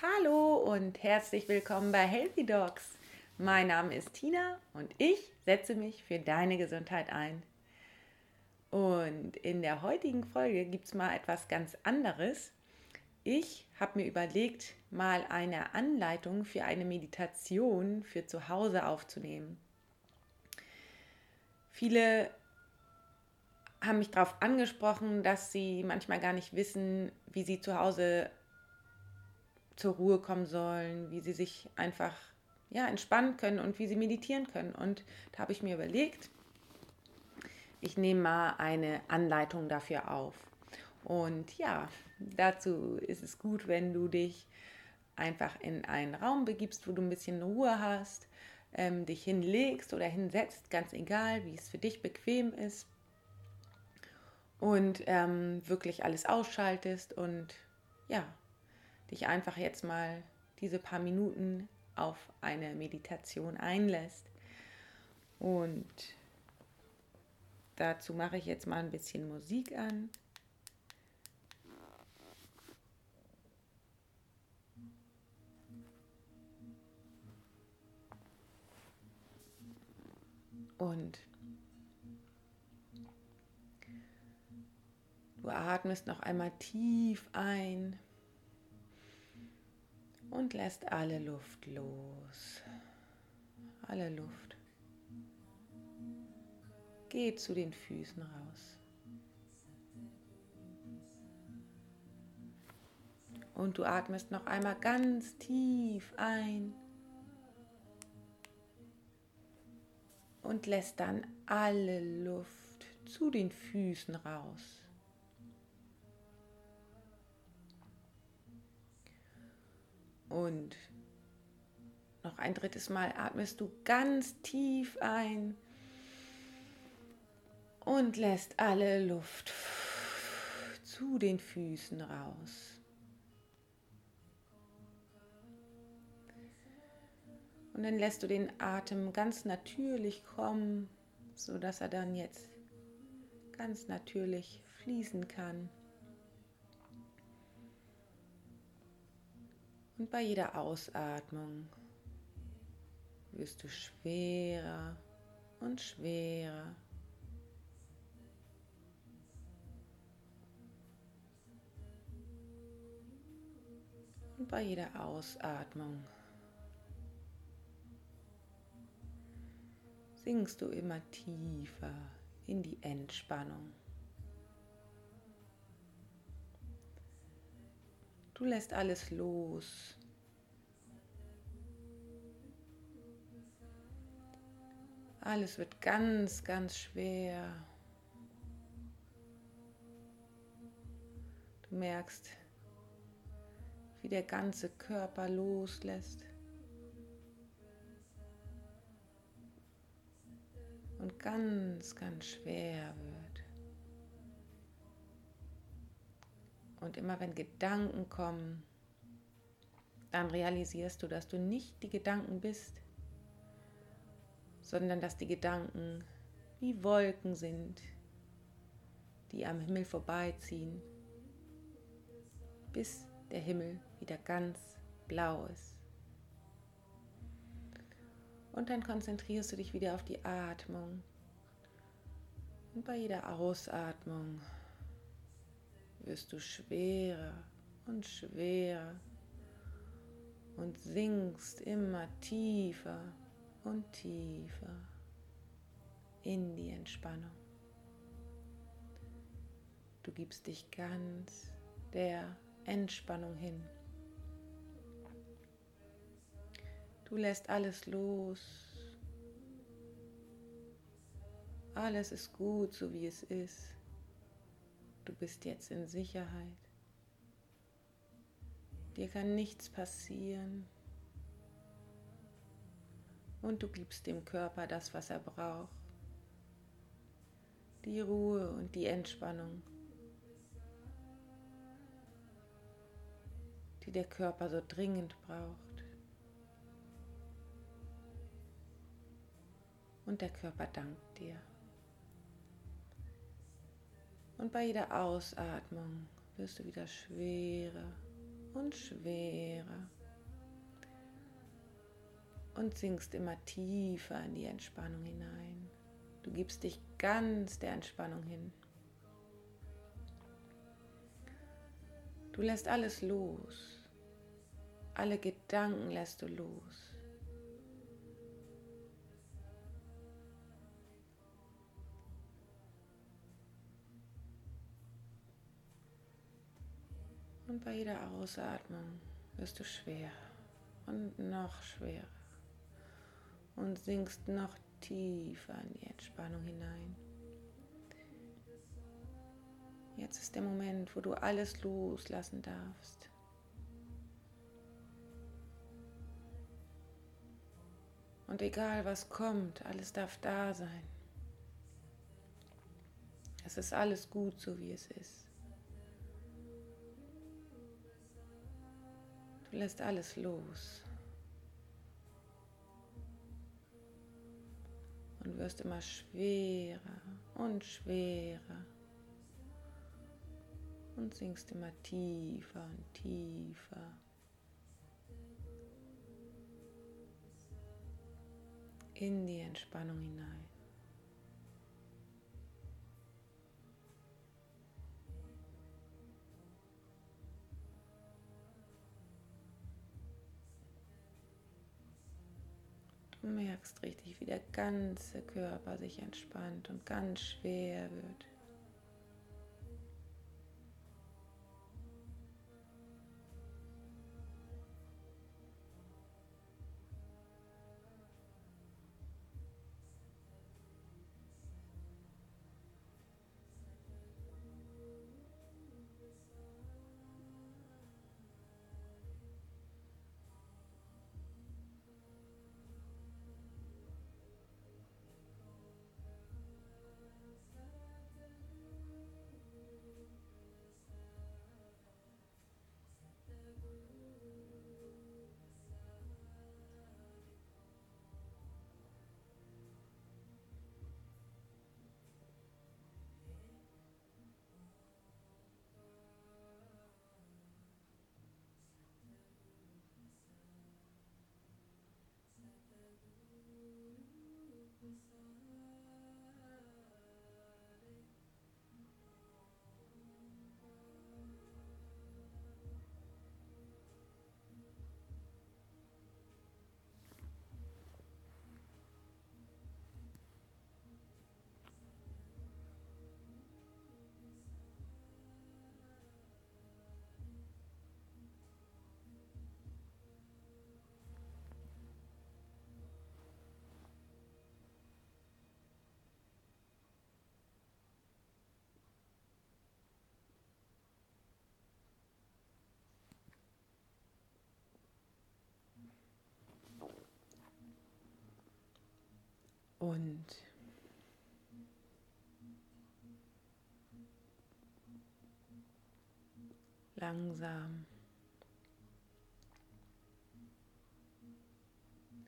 Hallo und herzlich willkommen bei Healthy Dogs. Mein Name ist Tina und ich setze mich für deine Gesundheit ein. Und in der heutigen Folge gibt es mal etwas ganz anderes. Ich habe mir überlegt, mal eine Anleitung für eine Meditation für zu Hause aufzunehmen. Viele haben mich darauf angesprochen, dass sie manchmal gar nicht wissen, wie sie zu Hause zur Ruhe kommen sollen, wie sie sich einfach ja, entspannen können und wie sie meditieren können. Und da habe ich mir überlegt, ich nehme mal eine Anleitung dafür auf. Und ja, dazu ist es gut, wenn du dich einfach in einen Raum begibst, wo du ein bisschen Ruhe hast, ähm, dich hinlegst oder hinsetzt, ganz egal, wie es für dich bequem ist. Und ähm, wirklich alles ausschaltest und ja, dich einfach jetzt mal diese paar Minuten auf eine Meditation einlässt. Und dazu mache ich jetzt mal ein bisschen Musik an. Und du atmest noch einmal tief ein und lässt alle Luft los. Alle Luft. Geht zu den Füßen raus. Und du atmest noch einmal ganz tief ein und lässt dann alle Luft zu den Füßen raus. Und noch ein drittes Mal atmest du ganz tief ein und lässt alle Luft zu den Füßen raus. Und dann lässt du den Atem ganz natürlich kommen, so dass er dann jetzt ganz natürlich fließen kann. Und bei jeder Ausatmung wirst du schwerer und schwerer. Und bei jeder Ausatmung sinkst du immer tiefer in die Entspannung. Du lässt alles los. Alles wird ganz, ganz schwer. Du merkst, wie der ganze Körper loslässt. und ganz, ganz schwer wird. Und immer wenn Gedanken kommen, dann realisierst du, dass du nicht die Gedanken bist, sondern dass die Gedanken wie Wolken sind, die am Himmel vorbeiziehen, bis der Himmel wieder ganz blau ist. Und dann konzentrierst du dich wieder auf die Atmung. Und bei jeder Ausatmung wirst du schwerer und schwerer und sinkst immer tiefer und tiefer in die Entspannung. Du gibst dich ganz der Entspannung hin. Du lässt alles los. Alles ist gut, so wie es ist. Du bist jetzt in Sicherheit. Dir kann nichts passieren. Und du gibst dem Körper das, was er braucht. Die Ruhe und die Entspannung, die der Körper so dringend braucht. und der Körper dankt dir. Und bei jeder Ausatmung wirst du wieder schwerer und schwerer. Und sinkst immer tiefer in die Entspannung hinein. Du gibst dich ganz der Entspannung hin. Du lässt alles los. Alle Gedanken lässt du los. Und bei jeder Ausatmung wirst du schwer und noch schwerer und sinkst noch tiefer in die Entspannung hinein. Jetzt ist der Moment, wo du alles loslassen darfst. Und egal was kommt, alles darf da sein. Es ist alles gut, so wie es ist. Du lässt alles los. Und wirst immer schwerer und schwerer. Und sinkst immer tiefer und tiefer. In die Entspannung hinein. Merkst richtig, wie der ganze Körper sich entspannt und ganz schwer wird. Und langsam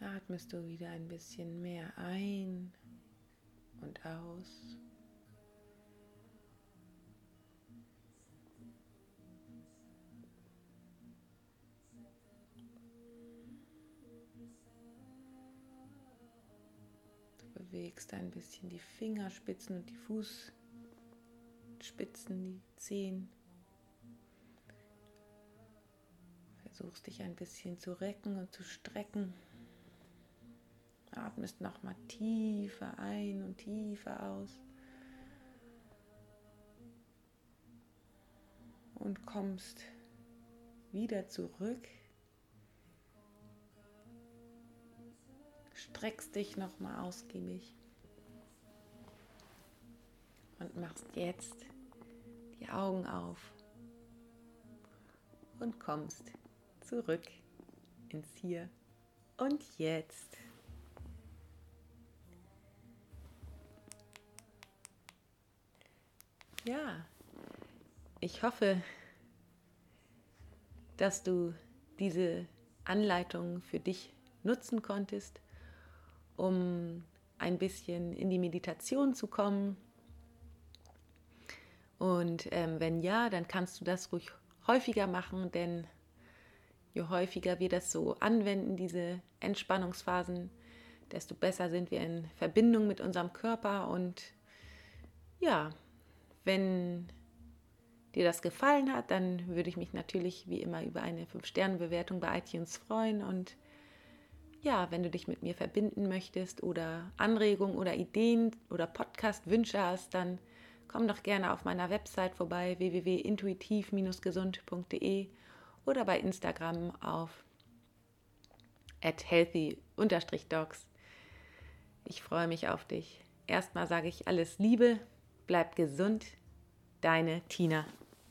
atmest du wieder ein bisschen mehr ein und aus. Bewegst ein bisschen die Fingerspitzen und die Fußspitzen, die Zehen. Versuchst dich ein bisschen zu recken und zu strecken. Atmest nochmal tiefer ein und tiefer aus. Und kommst wieder zurück streckst dich nochmal ausgiebig und machst jetzt die Augen auf und kommst zurück ins Hier und Jetzt. Ja, ich hoffe, dass du diese Anleitung für dich nutzen konntest um ein bisschen in die Meditation zu kommen. Und ähm, wenn ja, dann kannst du das ruhig häufiger machen, denn je häufiger wir das so anwenden, diese Entspannungsphasen, desto besser sind wir in Verbindung mit unserem Körper. Und ja, wenn dir das gefallen hat, dann würde ich mich natürlich wie immer über eine 5-Sterne-Bewertung bei iTunes freuen. Und ja, wenn du dich mit mir verbinden möchtest oder Anregungen oder Ideen oder Podcast-Wünsche hast, dann komm doch gerne auf meiner Website vorbei www.intuitiv-gesund.de oder bei Instagram auf healthy-dogs. Ich freue mich auf dich. Erstmal sage ich alles Liebe, bleib gesund, deine Tina.